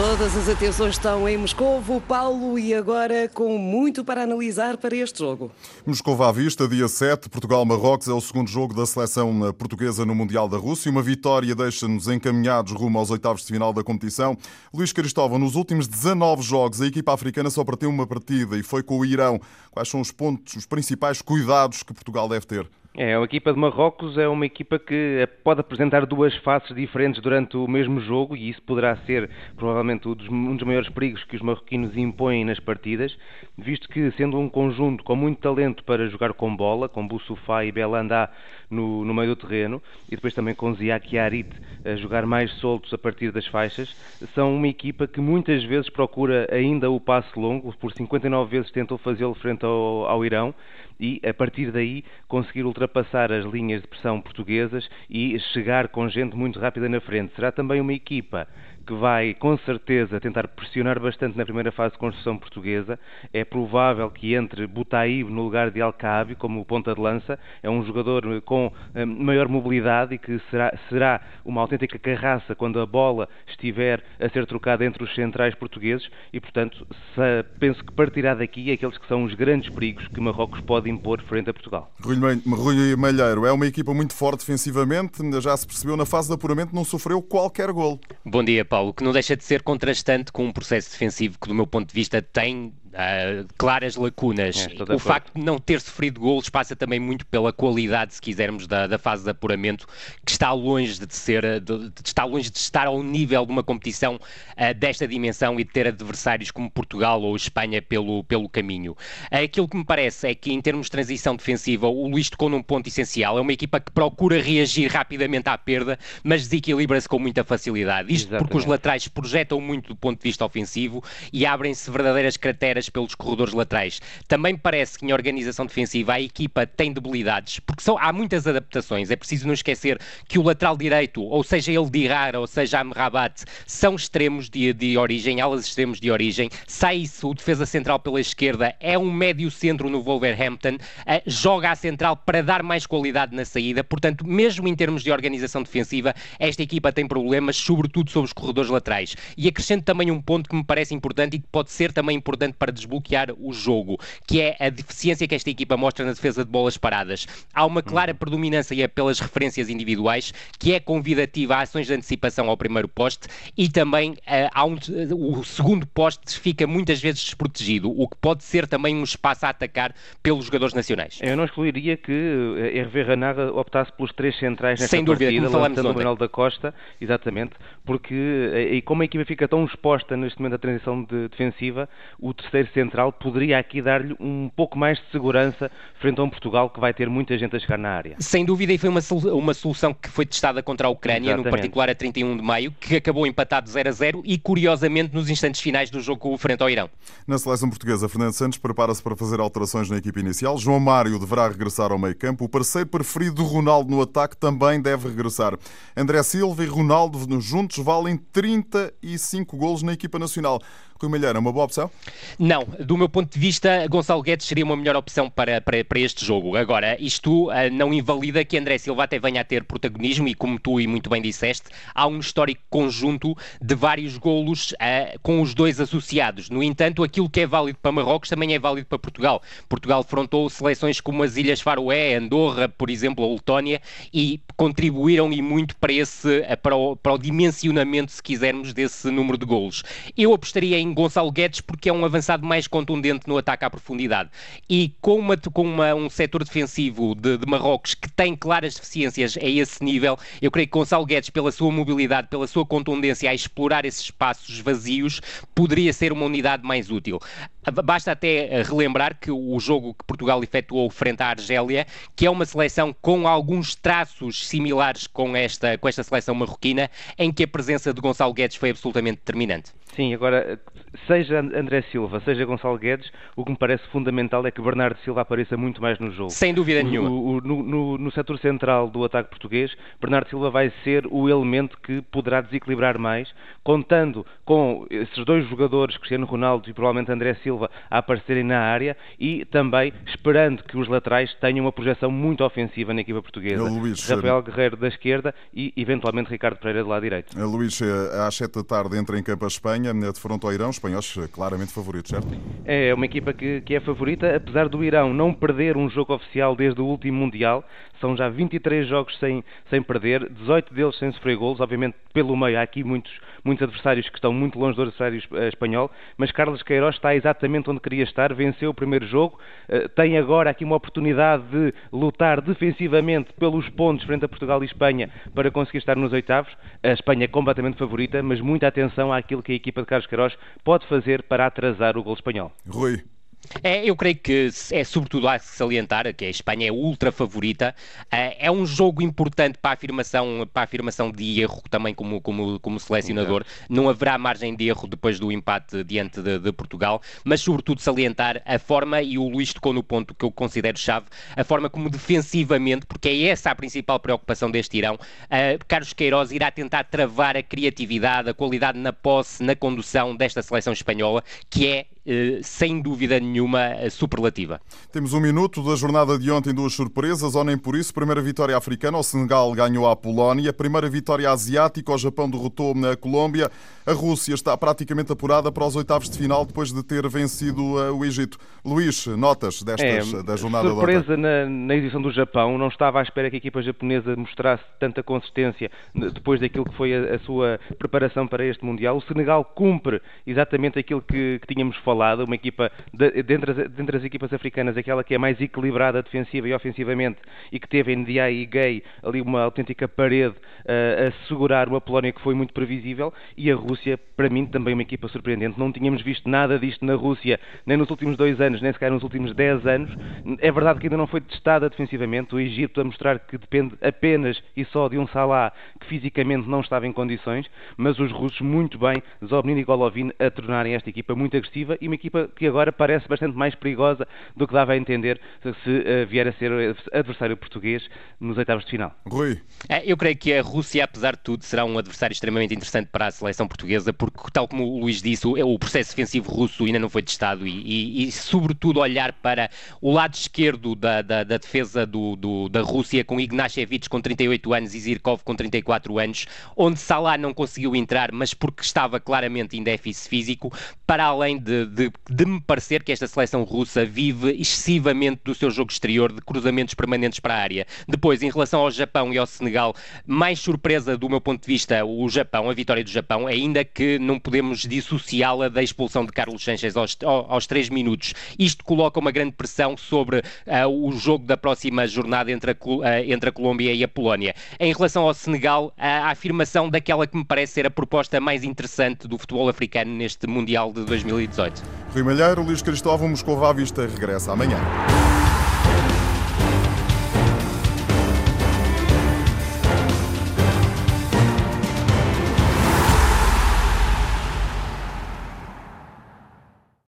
Todas as atenções estão em Moscovo, Paulo, e agora com muito para analisar para este jogo. Moscovo à vista, dia 7, Portugal-Marrocos é o segundo jogo da seleção portuguesa no Mundial da Rússia. Uma vitória deixa-nos encaminhados rumo aos oitavos de final da competição. Luís Cristóvão, nos últimos 19 jogos, a equipa africana só perdeu uma partida e foi com o Irão. Quais são os pontos, os principais cuidados que Portugal deve ter? É, a equipa de Marrocos é uma equipa que pode apresentar duas faces diferentes durante o mesmo jogo e isso poderá ser provavelmente um dos, um dos maiores perigos que os marroquinos impõem nas partidas, visto que sendo um conjunto com muito talento para jogar com bola, com Boussoufa e Belandá no, no meio do terreno e depois também com Ziak e Arit a jogar mais soltos a partir das faixas, são uma equipa que muitas vezes procura ainda o passe longo, por 59 vezes tentou fazê-lo frente ao, ao Irão e, a partir daí, conseguir ultrapassar as linhas de pressão portuguesas e chegar com gente muito rápida na frente. Será também uma equipa que vai, com certeza, tentar pressionar bastante na primeira fase de construção portuguesa. É provável que entre Butaíb no lugar de Alcaabi como ponta de lança. É um jogador com um, maior mobilidade e que será, será uma autêntica carraça quando a bola estiver a ser trocada entre os centrais portugueses e, portanto, se, penso que partirá daqui aqueles que são os grandes perigos que Marrocos pode impor frente a Portugal. Rui Malheiro é uma equipa muito forte defensivamente, já se percebeu na fase de apuramento, não sofreu qualquer gol. Bom dia, Paulo. Paulo, que não deixa de ser contrastante com um processo defensivo que, do meu ponto de vista, tem Uh, claras lacunas. É, o facto de não ter sofrido golos passa também muito pela qualidade, se quisermos, da, da fase de apuramento, que está longe de ser, de, de, está longe de estar ao nível de uma competição uh, desta dimensão e de ter adversários como Portugal ou Espanha pelo, pelo caminho. Uh, aquilo que me parece é que, em termos de transição defensiva, o Luís tocou num ponto essencial. É uma equipa que procura reagir rapidamente à perda, mas desequilibra-se com muita facilidade. Isto Exatamente. porque os laterais projetam muito do ponto de vista ofensivo e abrem-se verdadeiras crateras pelos corredores laterais. Também parece que em organização defensiva a equipa tem debilidades, porque são, há muitas adaptações. É preciso não esquecer que o lateral direito, ou seja ele de Irara, ou seja Amrabat, são extremos de, de origem, alas extremos de origem. Sai-se o defesa central pela esquerda, é um médio centro no Wolverhampton, uh, joga à central para dar mais qualidade na saída. Portanto, mesmo em termos de organização defensiva, esta equipa tem problemas, sobretudo sobre os corredores laterais. E acrescento também um ponto que me parece importante e que pode ser também importante para para desbloquear o jogo, que é a deficiência que esta equipa mostra na defesa de bolas paradas. Há uma clara predominância pelas referências individuais, que é convidativa a ações de antecipação ao primeiro poste e também uh, um, uh, o segundo poste fica muitas vezes desprotegido, o que pode ser também um espaço a atacar pelos jogadores nacionais. Eu não excluiria que eh, Hervé Renard optasse pelos três centrais nesta Sem dúvida, partida, como lançando o Manuel da Costa, exatamente, porque e como a equipa fica tão exposta neste momento da transição de defensiva, o terceiro central poderia aqui dar-lhe um pouco mais de segurança frente a um Portugal que vai ter muita gente a chegar na área. Sem dúvida, e foi uma, uma solução que foi testada contra a Ucrânia, Exatamente. no particular a 31 de maio, que acabou empatado 0 a 0 e, curiosamente, nos instantes finais do jogo frente ao Irão. Na seleção portuguesa, Fernando Santos prepara-se para fazer alterações na equipe inicial. João Mário deverá regressar ao meio campo. O parceiro preferido do Ronaldo no ataque também deve regressar. André Silva e Ronaldo juntos valem 35 golos na equipa nacional. Rui Malheiro é uma boa opção? Não, do meu ponto de vista, Gonçalo Guedes seria uma melhor opção para, para, para este jogo. Agora, isto uh, não invalida que André Silva até venha a ter protagonismo e, como tu e muito bem disseste, há um histórico conjunto de vários golos uh, com os dois associados. No entanto, aquilo que é válido para Marrocos também é válido para Portugal. Portugal frontou seleções como as Ilhas Faroé, Andorra, por exemplo, ou Letónia, e contribuíram e muito para, esse, eh, para, o, para o dimensionamento, se quisermos, desse número de golos. Eu apostaria em Gonçalo Guedes porque é um avançado mais contundente no ataque à profundidade. E com, uma, com uma, um setor defensivo de, de, Marrocos que tem claras deficiências a esse nível, eu creio que Gonçalo Guedes, pela sua mobilidade, pela sua contundência a explorar esses espaços vazios, poderia ser uma unidade mais útil. Basta até eh, relembrar que o jogo que Portugal efetuou frente à Argélia, que é uma seleção com alguns traços similares com esta, com esta seleção marroquina, em que a presença de Gonçalo Guedes foi absolutamente determinante. Sim, agora, seja André Silva, seja Gonçalo Guedes, o que me parece fundamental é que Bernardo Silva apareça muito mais no jogo. Sem dúvida nenhuma. O, o, no, no, no setor central do ataque português, Bernardo Silva vai ser o elemento que poderá desequilibrar mais, contando com esses dois jogadores, Cristiano Ronaldo e provavelmente André Silva, a aparecerem na área e também esperando que os laterais tenham uma projeção muito ofensiva na equipa portuguesa. Luís, Rafael Guerreiro da esquerda e eventualmente Ricardo Pereira do lado direito. Luís, eh, às 7 da tarde entra em campo a Espanha, de fronte ao Irão, espanhóis eh, claramente favoritos, certo? É uma equipa que, que é favorita, apesar do Irão não perder um jogo oficial desde o último Mundial, são já 23 jogos sem, sem perder, 18 deles sem sofrer golos. Obviamente, pelo meio, há aqui muitos, muitos adversários que estão muito longe do adversário eh, espanhol, mas Carlos Queiroz está exatamente onde queria estar, venceu o primeiro jogo, eh, tem agora aqui uma oportunidade de lutar defensivamente pelos pontos frente a Portugal e Espanha para conseguir estar nos oitavos. A Espanha é completamente favorita, mas muita atenção àquilo que a equipa de Carlos Queiroz pode fazer para atrasar o gol espanhol. Rui. É, eu creio que é sobretudo a salientar que a Espanha é ultra favorita. É, é um jogo importante para a afirmação, para a afirmação de erro também como, como, como selecionador. Não haverá margem de erro depois do empate diante de, de, Portugal, mas sobretudo salientar a forma, e o Luís tocou no ponto que eu considero chave, a forma como defensivamente, porque é essa a principal preocupação deste Irão, uh, Carlos Queiroz irá tentar travar a criatividade, a qualidade na posse, na condução desta seleção espanhola, que é sem dúvida nenhuma superlativa. Temos um minuto da jornada de ontem, duas surpresas, ou nem por isso. Primeira vitória africana, o Senegal ganhou a Polónia. Primeira vitória asiática, o Japão derrotou na Colômbia. A Rússia está praticamente apurada para os oitavos de final depois de ter vencido eh, o Egito. Luís, notas destas é, da jornada surpresa na, na edição do Japão. Não estava à espera que a equipa japonesa mostrasse tanta consistência depois daquilo que foi a, a sua preparação para este Mundial. O Senegal cumpre exatamente aquilo que, que tínhamos falado lado, uma equipa, de, dentre, as, dentre as equipas africanas, aquela que é mais equilibrada defensiva e ofensivamente e que teve em Ndiaye e Gay ali uma autêntica parede uh, a segurar uma Polónia que foi muito previsível e a Rússia, para mim, também uma equipa surpreendente. Não tínhamos visto nada disto na Rússia, nem nos últimos dois anos, nem sequer nos últimos dez anos. É verdade que ainda não foi testada defensivamente. O Egito a mostrar que depende apenas e só de um Salah que fisicamente não estava em condições, mas os russos muito bem, Zobnin e Golovin, a tornarem esta equipa muito agressiva e uma equipa que agora parece bastante mais perigosa do que dava a entender se uh, vier a ser adversário português nos oitavos de final. Rui. É, eu creio que a Rússia, apesar de tudo, será um adversário extremamente interessante para a seleção portuguesa, porque, tal como o Luís disse, o, o processo defensivo russo ainda não foi testado e, e, e sobretudo, olhar para o lado esquerdo da, da, da defesa do, do, da Rússia, com Ignashevich com 38 anos e Zirkov com 34 anos, onde Salah não conseguiu entrar, mas porque estava claramente em déficit físico, para além de, de, de, me parecer que esta seleção russa vive excessivamente do seu jogo exterior, de cruzamentos permanentes para a área. Depois, em relação ao Japão e ao Senegal, mais surpresa do meu ponto de vista, o Japão, a vitória do Japão, ainda que não podemos dissociá-la da expulsão de Carlos Sanchez aos, aos 3 minutos. Isto coloca uma grande pressão sobre uh, o jogo da próxima jornada entre a, uh, entre a Colômbia e a Polónia. Em relação ao Senegal, a afirmação daquela que me parece ser a proposta mais interessante do futebol africano neste Mundial de 2018. Rui Malheiro, Luís Cristóvão, Moscou à Vista regressa amanhã.